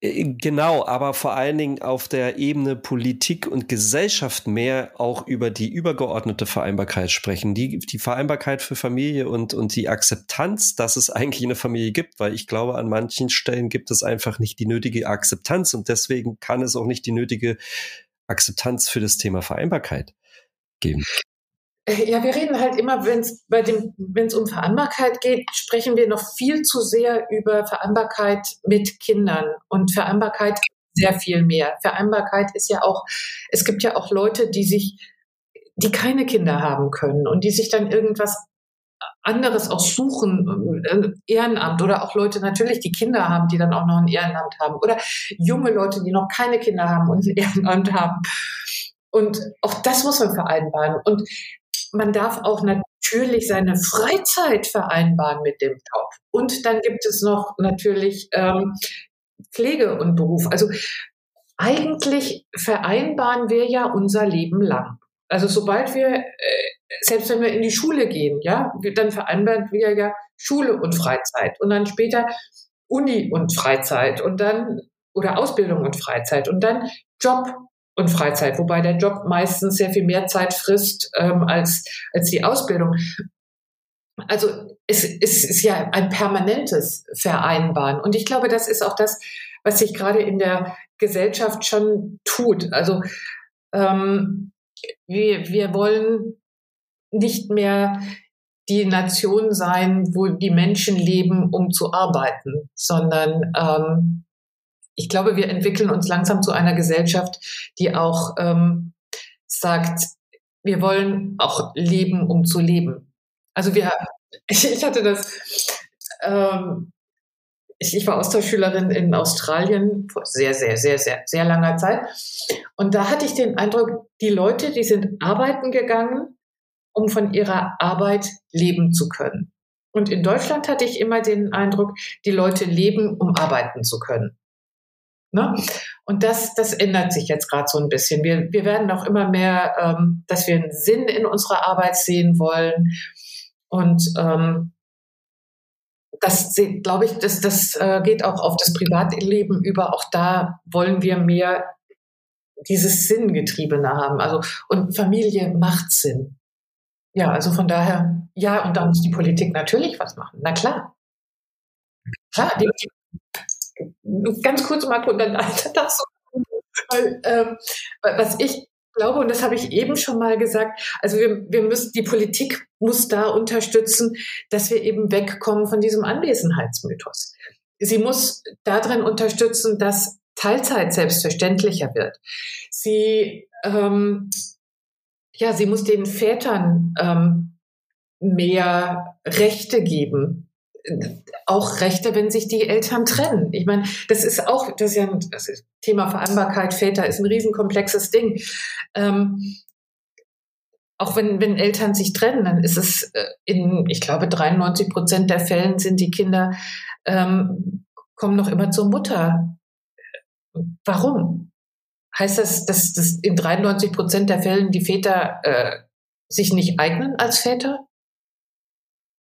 Speaker 5: Äh, genau, aber vor allen Dingen auf der Ebene Politik und Gesellschaft mehr auch über die übergeordnete Vereinbarkeit sprechen. Die, die Vereinbarkeit für Familie und, und die Akzeptanz, dass es eigentlich eine Familie gibt, weil ich glaube, an manchen Stellen gibt es einfach nicht die nötige Akzeptanz und deswegen kann es auch nicht die nötige Akzeptanz für das Thema Vereinbarkeit geben.
Speaker 3: Äh, ja, wir reden halt immer, wenn es um Vereinbarkeit geht, sprechen wir noch viel zu sehr über Vereinbarkeit mit Kindern und Vereinbarkeit sehr viel mehr. Vereinbarkeit ist ja auch, es gibt ja auch Leute, die sich, die keine Kinder haben können und die sich dann irgendwas anderes auch suchen, äh, Ehrenamt oder auch Leute natürlich, die Kinder haben, die dann auch noch ein Ehrenamt haben oder junge Leute, die noch keine Kinder haben und ein Ehrenamt haben. Und auch das muss man vereinbaren. Und man darf auch natürlich seine Freizeit vereinbaren mit dem Job. Und dann gibt es noch natürlich ähm, Pflege und Beruf. Also eigentlich vereinbaren wir ja unser Leben lang. Also sobald wir, äh, selbst wenn wir in die Schule gehen, ja, dann vereinbaren wir ja Schule und Freizeit und dann später Uni und Freizeit und dann oder Ausbildung und Freizeit und dann Job und Freizeit, wobei der Job meistens sehr viel mehr Zeit frisst ähm, als, als die Ausbildung. Also es, es ist ja ein permanentes Vereinbaren. Und ich glaube, das ist auch das, was sich gerade in der Gesellschaft schon tut. Also ähm, wir, wir wollen nicht mehr die Nation sein, wo die Menschen leben, um zu arbeiten, sondern ähm, ich glaube, wir entwickeln uns langsam zu einer Gesellschaft, die auch ähm, sagt, wir wollen auch leben, um zu leben. Also wir, ich, hatte das, ähm, ich, ich war Austauschschülerin in Australien vor sehr, sehr, sehr, sehr, sehr langer Zeit. Und da hatte ich den Eindruck, die Leute, die sind arbeiten gegangen, um von ihrer Arbeit leben zu können. Und in Deutschland hatte ich immer den Eindruck, die Leute leben, um arbeiten zu können. Ne? Und das, das ändert sich jetzt gerade so ein bisschen. Wir, wir werden auch immer mehr, ähm, dass wir einen Sinn in unserer Arbeit sehen wollen. Und ähm, das glaube ich, das, das äh, geht auch auf das Privatleben über. Auch da wollen wir mehr dieses Sinngetriebene haben. Also, und Familie macht Sinn. Ja, also von daher, ja, und da muss die Politik natürlich was machen. Na klar. Klar, ganz kurz, Marco, und dann das. Weil, ähm, was ich glaube, und das habe ich eben schon mal gesagt, also wir, wir müssen, die Politik muss da unterstützen, dass wir eben wegkommen von diesem Anwesenheitsmythos. Sie muss darin unterstützen, dass Teilzeit selbstverständlicher wird. Sie, ähm, ja, sie muss den Vätern ähm, mehr Rechte geben, auch Rechte, wenn sich die Eltern trennen. Ich meine, das ist auch, das ist ja ein das ist Thema Vereinbarkeit, Väter ist ein riesenkomplexes Ding. Ähm, auch wenn, wenn Eltern sich trennen, dann ist es äh, in, ich glaube, 93 Prozent der Fällen sind die Kinder, ähm, kommen noch immer zur Mutter. Warum? Heißt das, dass, dass in 93 Prozent der Fällen die Väter äh, sich nicht eignen als Väter?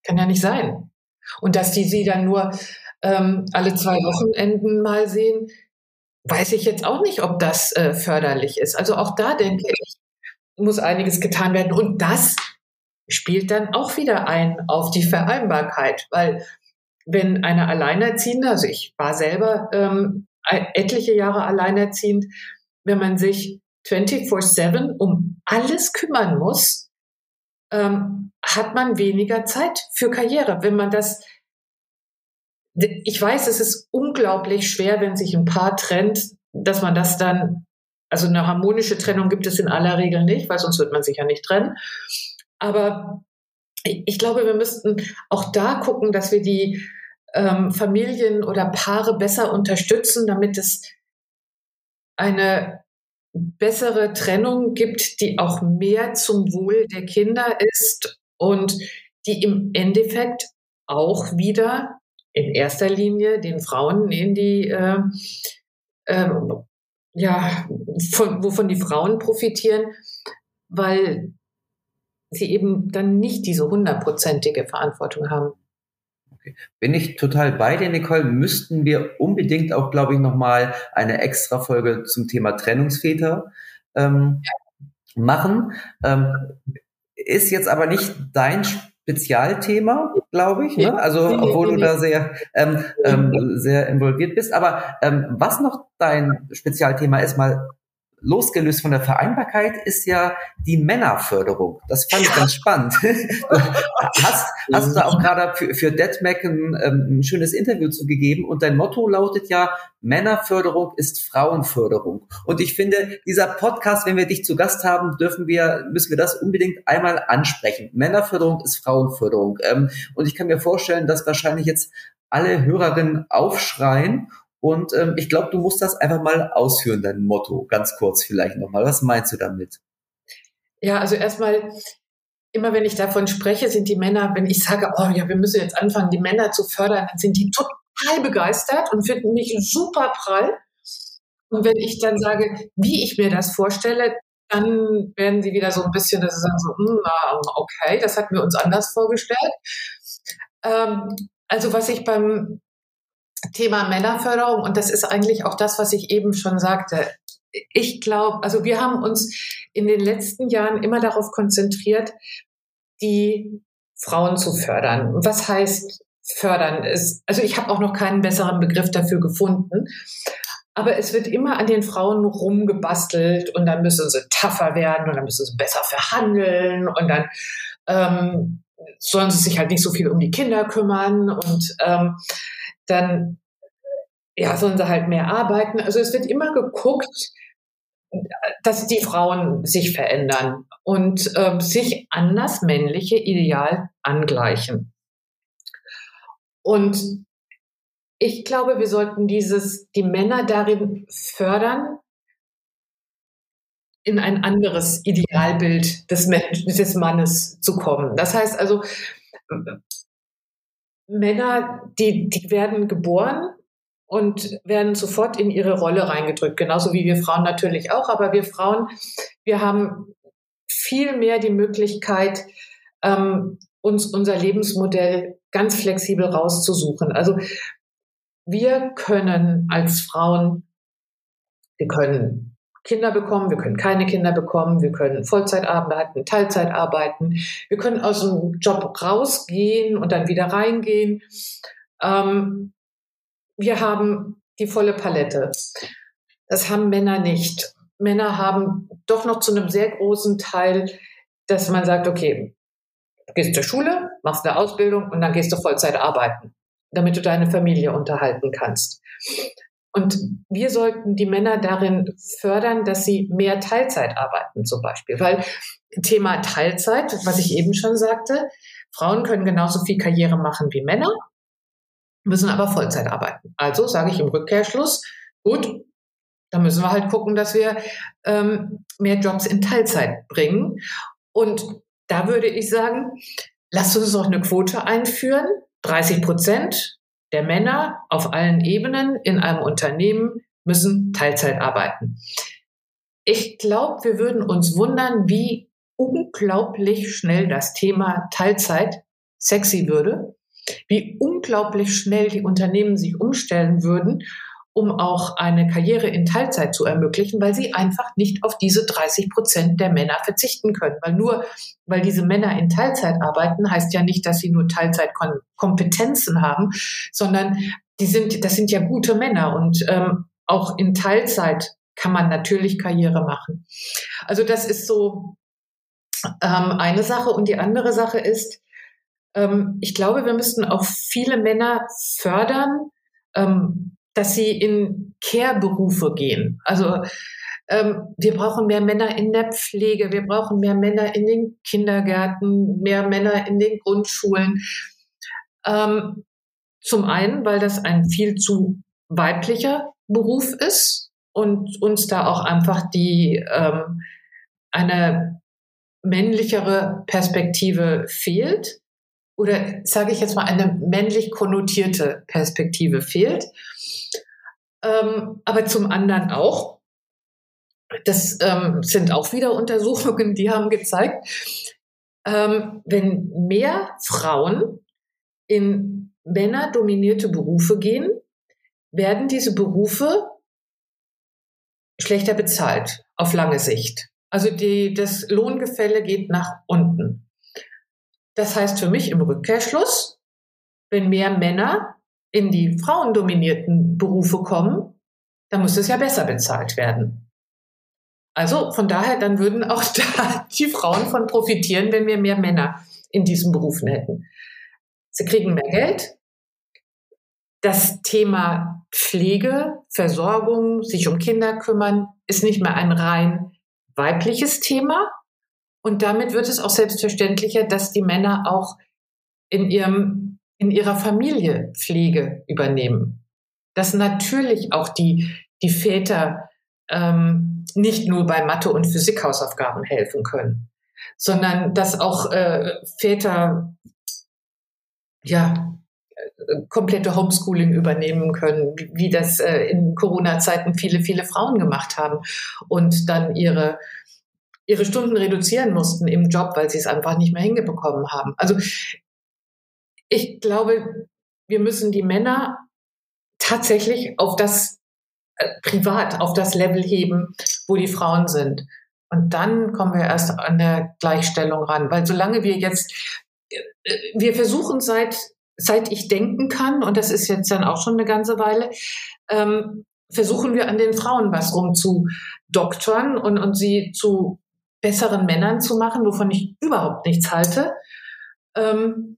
Speaker 3: Kann ja nicht sein. Und dass die sie dann nur ähm, alle zwei Wochenenden mal sehen, weiß ich jetzt auch nicht, ob das äh, förderlich ist. Also auch da denke ich, muss einiges getan werden. Und das spielt dann auch wieder ein auf die Vereinbarkeit, weil wenn eine Alleinerziehende, also ich war selber ähm, etliche Jahre alleinerziehend, wenn man sich 24-7 um alles kümmern muss, ähm, hat man weniger Zeit für Karriere. Wenn man das, ich weiß, es ist unglaublich schwer, wenn sich ein Paar trennt, dass man das dann, also eine harmonische Trennung gibt es in aller Regel nicht, weil sonst wird man sich ja nicht trennen. Aber ich glaube, wir müssten auch da gucken, dass wir die ähm, Familien oder Paare besser unterstützen, damit es eine bessere Trennung gibt, die auch mehr zum Wohl der Kinder ist und die im Endeffekt auch wieder in erster Linie den Frauen in die, äh, äh, ja, von, wovon die Frauen profitieren, weil sie eben dann nicht diese hundertprozentige Verantwortung haben.
Speaker 4: Okay. Bin ich total bei dir, Nicole. Müssten wir unbedingt auch, glaube ich, nochmal eine extra Folge zum Thema Trennungsväter ähm, machen. Ähm, ist jetzt aber nicht dein Spezialthema, glaube ich. Ne? Also obwohl du da sehr, ähm, ähm, sehr involviert bist. Aber ähm, was noch dein Spezialthema ist, mal losgelöst von der Vereinbarkeit ist ja die Männerförderung. Das fand ich ganz spannend. hast, hast du da auch gerade für, für DeadMac ein, ähm, ein schönes Interview zugegeben und dein Motto lautet ja, Männerförderung ist Frauenförderung. Und ich finde, dieser Podcast, wenn wir dich zu Gast haben, dürfen wir, müssen wir das unbedingt einmal ansprechen. Männerförderung ist Frauenförderung. Ähm, und ich kann mir vorstellen, dass wahrscheinlich jetzt alle Hörerinnen aufschreien und ähm, ich glaube, du musst das einfach mal ausführen, dein Motto, ganz kurz vielleicht nochmal. Was meinst du damit?
Speaker 3: Ja, also erstmal, immer wenn ich davon spreche, sind die Männer, wenn ich sage, oh ja, wir müssen jetzt anfangen, die Männer zu fördern, dann sind die total begeistert und finden mich super prall. Und wenn ich dann sage, wie ich mir das vorstelle, dann werden sie wieder so ein bisschen, das ist dann so, hm, okay, das hatten wir uns anders vorgestellt. Ähm, also was ich beim Thema Männerförderung und das ist eigentlich auch das, was ich eben schon sagte. Ich glaube, also wir haben uns in den letzten Jahren immer darauf konzentriert, die Frauen zu fördern. Was heißt fördern? Ist, also ich habe auch noch keinen besseren Begriff dafür gefunden. Aber es wird immer an den Frauen rumgebastelt und dann müssen sie tougher werden und dann müssen sie besser verhandeln und dann ähm, sollen sie sich halt nicht so viel um die Kinder kümmern und ähm, dann ja, sollen sie halt mehr arbeiten. Also es wird immer geguckt, dass die Frauen sich verändern und äh, sich an das männliche Ideal angleichen. Und ich glaube, wir sollten dieses, die Männer darin fördern, in ein anderes Idealbild des, Menschen, des Mannes zu kommen. Das heißt also, Männer, die, die werden geboren und werden sofort in ihre Rolle reingedrückt, genauso wie wir Frauen natürlich auch. Aber wir Frauen, wir haben viel mehr die Möglichkeit, ähm, uns unser Lebensmodell ganz flexibel rauszusuchen. Also wir können als Frauen, wir können Kinder bekommen, wir können keine Kinder bekommen, wir können Vollzeit arbeiten, Teilzeit arbeiten, wir können aus dem Job rausgehen und dann wieder reingehen. Ähm, wir haben die volle Palette. Das haben Männer nicht. Männer haben doch noch zu einem sehr großen Teil, dass man sagt, okay, gehst zur Schule, machst eine Ausbildung und dann gehst du Vollzeit arbeiten, damit du deine Familie unterhalten kannst. Und wir sollten die Männer darin fördern, dass sie mehr Teilzeit arbeiten zum Beispiel. Weil Thema Teilzeit, was ich eben schon sagte, Frauen können genauso viel Karriere machen wie Männer müssen aber Vollzeit arbeiten. Also sage ich im Rückkehrschluss, gut, dann müssen wir halt gucken, dass wir ähm, mehr Jobs in Teilzeit bringen. Und da würde ich sagen, lasst uns doch eine Quote einführen. 30 Prozent der Männer auf allen Ebenen in einem Unternehmen müssen Teilzeit arbeiten. Ich glaube, wir würden uns wundern, wie unglaublich schnell das Thema Teilzeit sexy würde wie unglaublich schnell die Unternehmen sich umstellen würden, um auch eine Karriere in Teilzeit zu ermöglichen, weil sie einfach nicht auf diese 30 Prozent der Männer verzichten können. Weil nur, weil diese Männer in Teilzeit arbeiten, heißt ja nicht, dass sie nur Teilzeitkompetenzen haben, sondern die sind, das sind ja gute Männer und ähm, auch in Teilzeit kann man natürlich Karriere machen. Also das ist so ähm, eine Sache und die andere Sache ist, ähm, ich glaube, wir müssten auch viele Männer fördern, ähm, dass sie in Care-Berufe gehen. Also ähm, wir brauchen mehr Männer in der Pflege, wir brauchen mehr Männer in den Kindergärten, mehr Männer in den Grundschulen. Ähm, zum einen, weil das ein viel zu weiblicher Beruf ist und uns da auch einfach die ähm, eine männlichere Perspektive fehlt oder sage ich jetzt mal eine männlich konnotierte Perspektive fehlt. Ähm, aber zum anderen auch, das ähm, sind auch wieder Untersuchungen, die haben gezeigt, ähm, wenn mehr Frauen in männerdominierte Berufe gehen, werden diese Berufe schlechter bezahlt auf lange Sicht. Also die, das Lohngefälle geht nach unten. Das heißt für mich im Rückkehrschluss, wenn mehr Männer in die frauendominierten Berufe kommen, dann muss es ja besser bezahlt werden. Also von daher, dann würden auch da die Frauen von profitieren, wenn wir mehr Männer in diesen Berufen hätten. Sie kriegen mehr Geld. Das Thema Pflege, Versorgung, sich um Kinder kümmern, ist nicht mehr ein rein weibliches Thema, und damit wird es auch selbstverständlicher, dass die Männer auch in ihrem, in ihrer Familie Pflege übernehmen. Dass natürlich auch die, die Väter ähm, nicht nur bei Mathe- und Physikhausaufgaben helfen können, sondern dass auch äh, Väter ja komplette Homeschooling übernehmen können, wie das äh, in Corona-Zeiten viele, viele Frauen gemacht haben und dann ihre ihre Stunden reduzieren mussten im Job, weil sie es einfach nicht mehr hingebekommen haben. Also ich glaube, wir müssen die Männer tatsächlich auf das äh, privat, auf das Level heben, wo die Frauen sind. Und dann kommen wir erst an der Gleichstellung ran, weil solange wir jetzt, äh, wir versuchen seit, seit ich denken kann, und das ist jetzt dann auch schon eine ganze Weile, ähm, versuchen wir an den Frauen was rumzudoktern und, und sie zu besseren Männern zu machen, wovon ich überhaupt nichts halte. Ähm,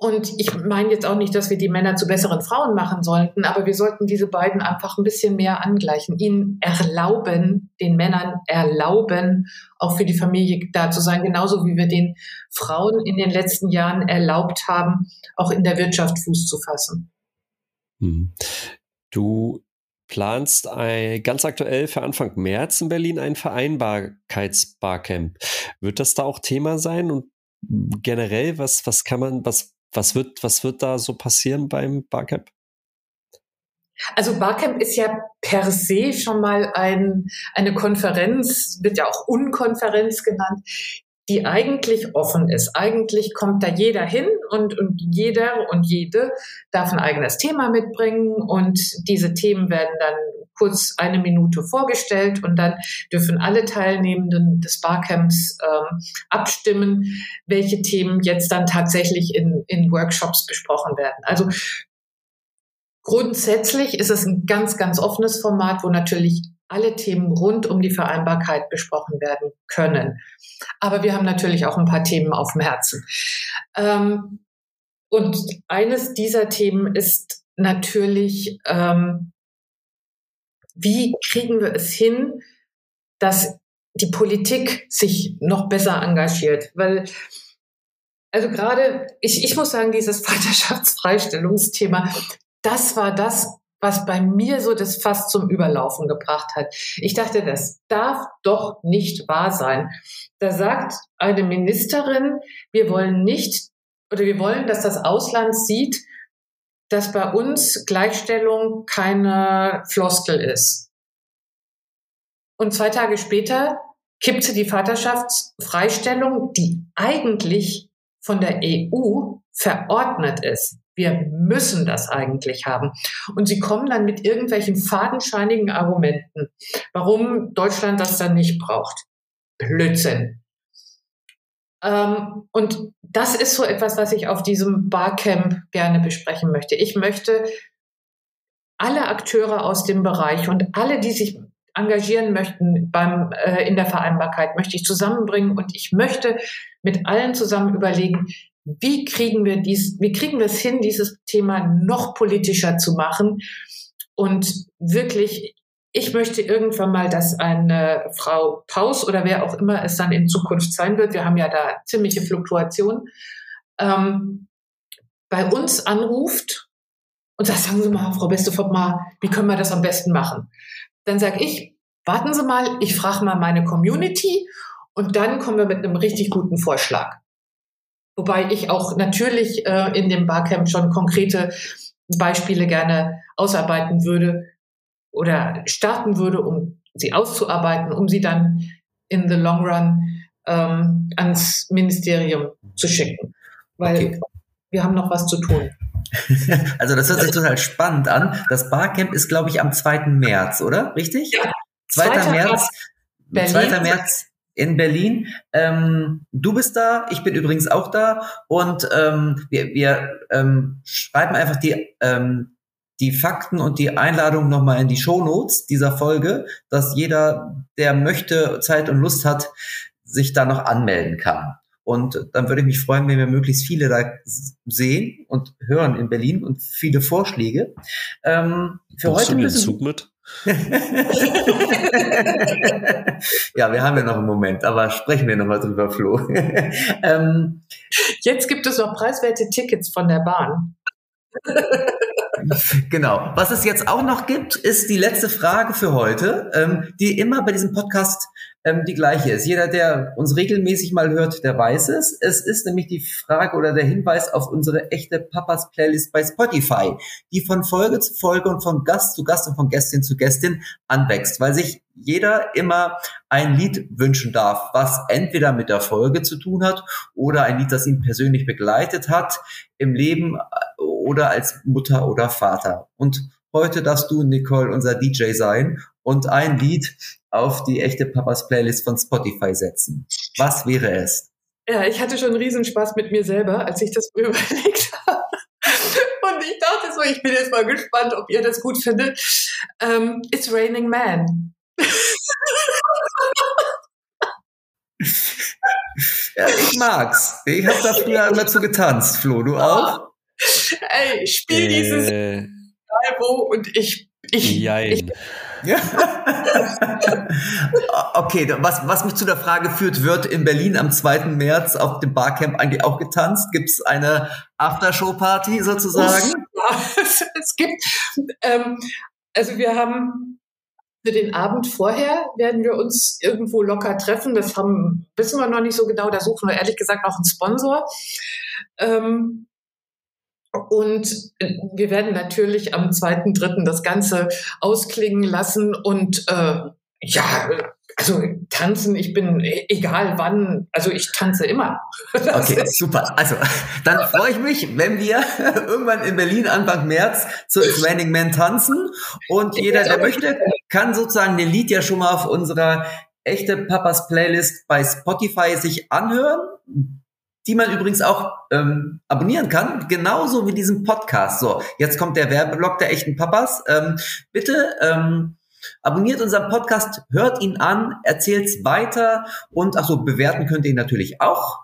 Speaker 3: Und ich meine jetzt auch nicht, dass wir die Männer zu besseren Frauen machen sollten, aber wir sollten diese beiden einfach ein bisschen mehr angleichen, ihnen erlauben, den Männern erlauben, auch für die Familie da zu sein, genauso wie wir den Frauen in den letzten Jahren erlaubt haben, auch in der Wirtschaft Fuß zu fassen.
Speaker 5: Hm. Du planst ein, ganz aktuell für Anfang März in Berlin ein Vereinbarkeitsbarcamp. Wird das da auch Thema sein und generell, was, was kann man, was was wird, was wird da so passieren beim Barcamp?
Speaker 3: Also Barcamp ist ja per se schon mal ein, eine Konferenz, wird ja auch Unkonferenz genannt, die eigentlich offen ist. Eigentlich kommt da jeder hin und, und jeder und jede darf ein eigenes Thema mitbringen und diese Themen werden dann kurz eine Minute vorgestellt und dann dürfen alle Teilnehmenden des Barcamps ähm, abstimmen, welche Themen jetzt dann tatsächlich in, in Workshops besprochen werden. Also grundsätzlich ist es ein ganz, ganz offenes Format, wo natürlich alle Themen rund um die Vereinbarkeit besprochen werden können. Aber wir haben natürlich auch ein paar Themen auf dem Herzen. Ähm, und eines dieser Themen ist natürlich ähm, wie kriegen wir es hin, dass die Politik sich noch besser engagiert? Weil, also gerade, ich, ich muss sagen, dieses Vaterschaftsfreistellungsthema, das war das, was bei mir so das fast zum Überlaufen gebracht hat. Ich dachte, das darf doch nicht wahr sein. Da sagt eine Ministerin, wir wollen nicht oder wir wollen, dass das Ausland sieht, dass bei uns Gleichstellung keine Floskel ist. Und zwei Tage später kippt sie die Vaterschaftsfreistellung, die eigentlich von der EU verordnet ist. Wir müssen das eigentlich haben. Und sie kommen dann mit irgendwelchen fadenscheinigen Argumenten, warum Deutschland das dann nicht braucht. Blödsinn. Ähm, und das ist so etwas, was ich auf diesem Barcamp gerne besprechen möchte. Ich möchte alle Akteure aus dem Bereich und alle, die sich engagieren möchten beim, äh, in der Vereinbarkeit, möchte ich zusammenbringen und ich möchte mit allen zusammen überlegen, wie kriegen wir dies, wie kriegen wir es hin, dieses Thema noch politischer zu machen und wirklich ich möchte irgendwann mal, dass eine Frau Paus oder wer auch immer es dann in Zukunft sein wird, wir haben ja da ziemliche Fluktuationen, ähm, bei uns anruft und sagt, sagen Sie mal, Frau Bestefort mal, wie können wir das am besten machen? Dann sage ich, warten Sie mal, ich frage mal meine Community und dann kommen wir mit einem richtig guten Vorschlag. Wobei ich auch natürlich äh, in dem Barcamp schon konkrete Beispiele gerne ausarbeiten würde, oder starten würde, um sie auszuarbeiten, um sie dann in the long run ähm, ans Ministerium zu schicken. Weil okay. wir haben noch was zu tun.
Speaker 4: Also das hört sich total spannend an. Das Barcamp ist, glaube ich, am 2. März, oder? Richtig? Ja. 2. März. Berlin. 2. März in Berlin. Ähm, du bist da, ich bin übrigens auch da und ähm, wir, wir ähm, schreiben einfach die ähm, die Fakten und die Einladung nochmal in die Shownotes dieser Folge, dass jeder, der möchte, Zeit und Lust hat, sich da noch anmelden kann. Und dann würde ich mich freuen, wenn wir möglichst viele da sehen und hören in Berlin und viele Vorschläge. Ähm, für Kommst heute du müssen
Speaker 5: Zug mit?
Speaker 4: Ja, wir haben ja noch einen Moment, aber sprechen wir nochmal drüber, Flo. ähm,
Speaker 3: Jetzt gibt es noch preiswerte Tickets von der Bahn.
Speaker 4: genau. Was es jetzt auch noch gibt, ist die letzte Frage für heute, ähm, die immer bei diesem Podcast ähm, die gleiche ist. Jeder, der uns regelmäßig mal hört, der weiß es. Es ist nämlich die Frage oder der Hinweis auf unsere echte Papas Playlist bei Spotify, die von Folge zu Folge und von Gast zu Gast und von Gästin zu Gästin anwächst, weil sich jeder immer ein Lied wünschen darf, was entweder mit der Folge zu tun hat oder ein Lied, das ihn persönlich begleitet hat im Leben oder als Mutter oder Vater. Und heute darfst du, Nicole, unser DJ sein und ein Lied auf die echte Papas Playlist von Spotify setzen. Was wäre es?
Speaker 3: Ja, ich hatte schon Riesenspaß mit mir selber, als ich das mir überlegt habe. Und ich dachte so, ich bin jetzt mal gespannt, ob ihr das gut findet. Um, ähm, It's Raining Man.
Speaker 4: ja, ich mag's. Ich habe da früher immer zu getanzt, Flo. Du auch?
Speaker 3: Ey, spiel äh, dieses Album und ich. ich,
Speaker 5: jein. ich
Speaker 4: ja. okay, was, was mich zu der Frage führt, wird in Berlin am 2. März auf dem Barcamp eigentlich auch getanzt? Gibt es eine Aftershow-Party sozusagen?
Speaker 3: es gibt, ähm, also wir haben für den Abend vorher werden wir uns irgendwo locker treffen. Das haben, wissen wir noch nicht so genau. Da suchen wir ehrlich gesagt noch einen Sponsor. Ähm, und wir werden natürlich am zweiten, dritten das Ganze ausklingen lassen und äh, ja, also tanzen, ich bin e-, egal wann, also ich tanze immer.
Speaker 4: Das okay, super. Also dann freue ich mich, wenn wir irgendwann in Berlin Anfang März zu Raining Man tanzen und jeder, der möchte, kann sozusagen den Lied ja schon mal auf unserer echte Papas Playlist bei Spotify sich anhören die man übrigens auch ähm, abonnieren kann, genauso wie diesen Podcast. So, jetzt kommt der Werbeblock der echten Papas. Ähm, bitte ähm, abonniert unseren Podcast, hört ihn an, erzählt's weiter und ach so, bewerten könnt ihr ihn natürlich auch.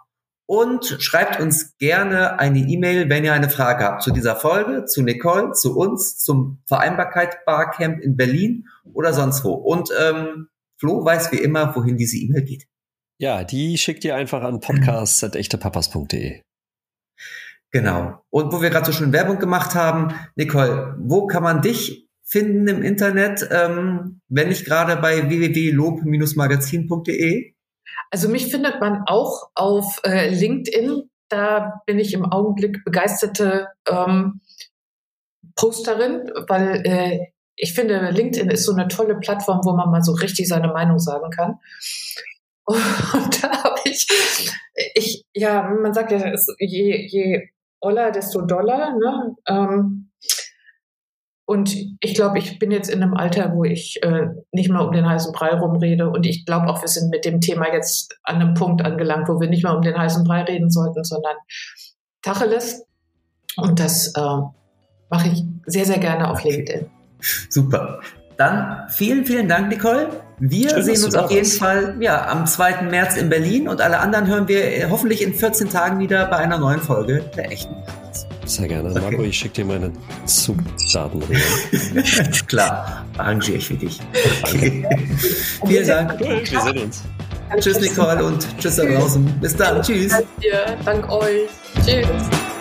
Speaker 4: Und schreibt uns gerne eine E-Mail, wenn ihr eine Frage habt zu dieser Folge, zu Nicole, zu uns, zum Vereinbarkeit Barcamp in Berlin oder sonst wo. Und ähm, Flo weiß wie immer, wohin diese E-Mail geht.
Speaker 5: Ja, die schickt ihr einfach an podcast.echtepapas.de.
Speaker 4: Genau. Und wo wir gerade so schön Werbung gemacht haben, Nicole, wo kann man dich finden im Internet, ähm, wenn nicht gerade bei www.lob-magazin.de?
Speaker 3: Also mich findet man auch auf äh, LinkedIn. Da bin ich im Augenblick begeisterte ähm, Posterin, weil äh, ich finde, LinkedIn ist so eine tolle Plattform, wo man mal so richtig seine Meinung sagen kann. Und da habe ich, ich, ja, man sagt ja, je, je oller, desto doller. Ne? Ähm, und ich glaube, ich bin jetzt in einem Alter, wo ich äh, nicht mehr um den heißen Brei rumrede. Und ich glaube auch, wir sind mit dem Thema jetzt an einem Punkt angelangt, wo wir nicht mehr um den heißen Brei reden sollten, sondern Tacheles. Und das äh, mache ich sehr, sehr gerne auf LinkedIn.
Speaker 4: Super. Dann vielen, vielen Dank, Nicole. Wir Schön, sehen uns auf jeden was. Fall ja, am 2. März in Berlin und alle anderen hören wir hoffentlich in 14 Tagen wieder bei einer neuen Folge der echten Podcasts.
Speaker 5: Sehr gerne. Okay. Marco, ich schicke dir meine Zugdaten rüber.
Speaker 4: Klar, arrangiere ich für dich. Okay. Vielen Dank.
Speaker 5: Cool, wir sehen uns.
Speaker 4: Tschüss, Nicole, und tschüss da draußen. Bis dann. Tschüss.
Speaker 3: Danke dir. Dank euch. Tschüss.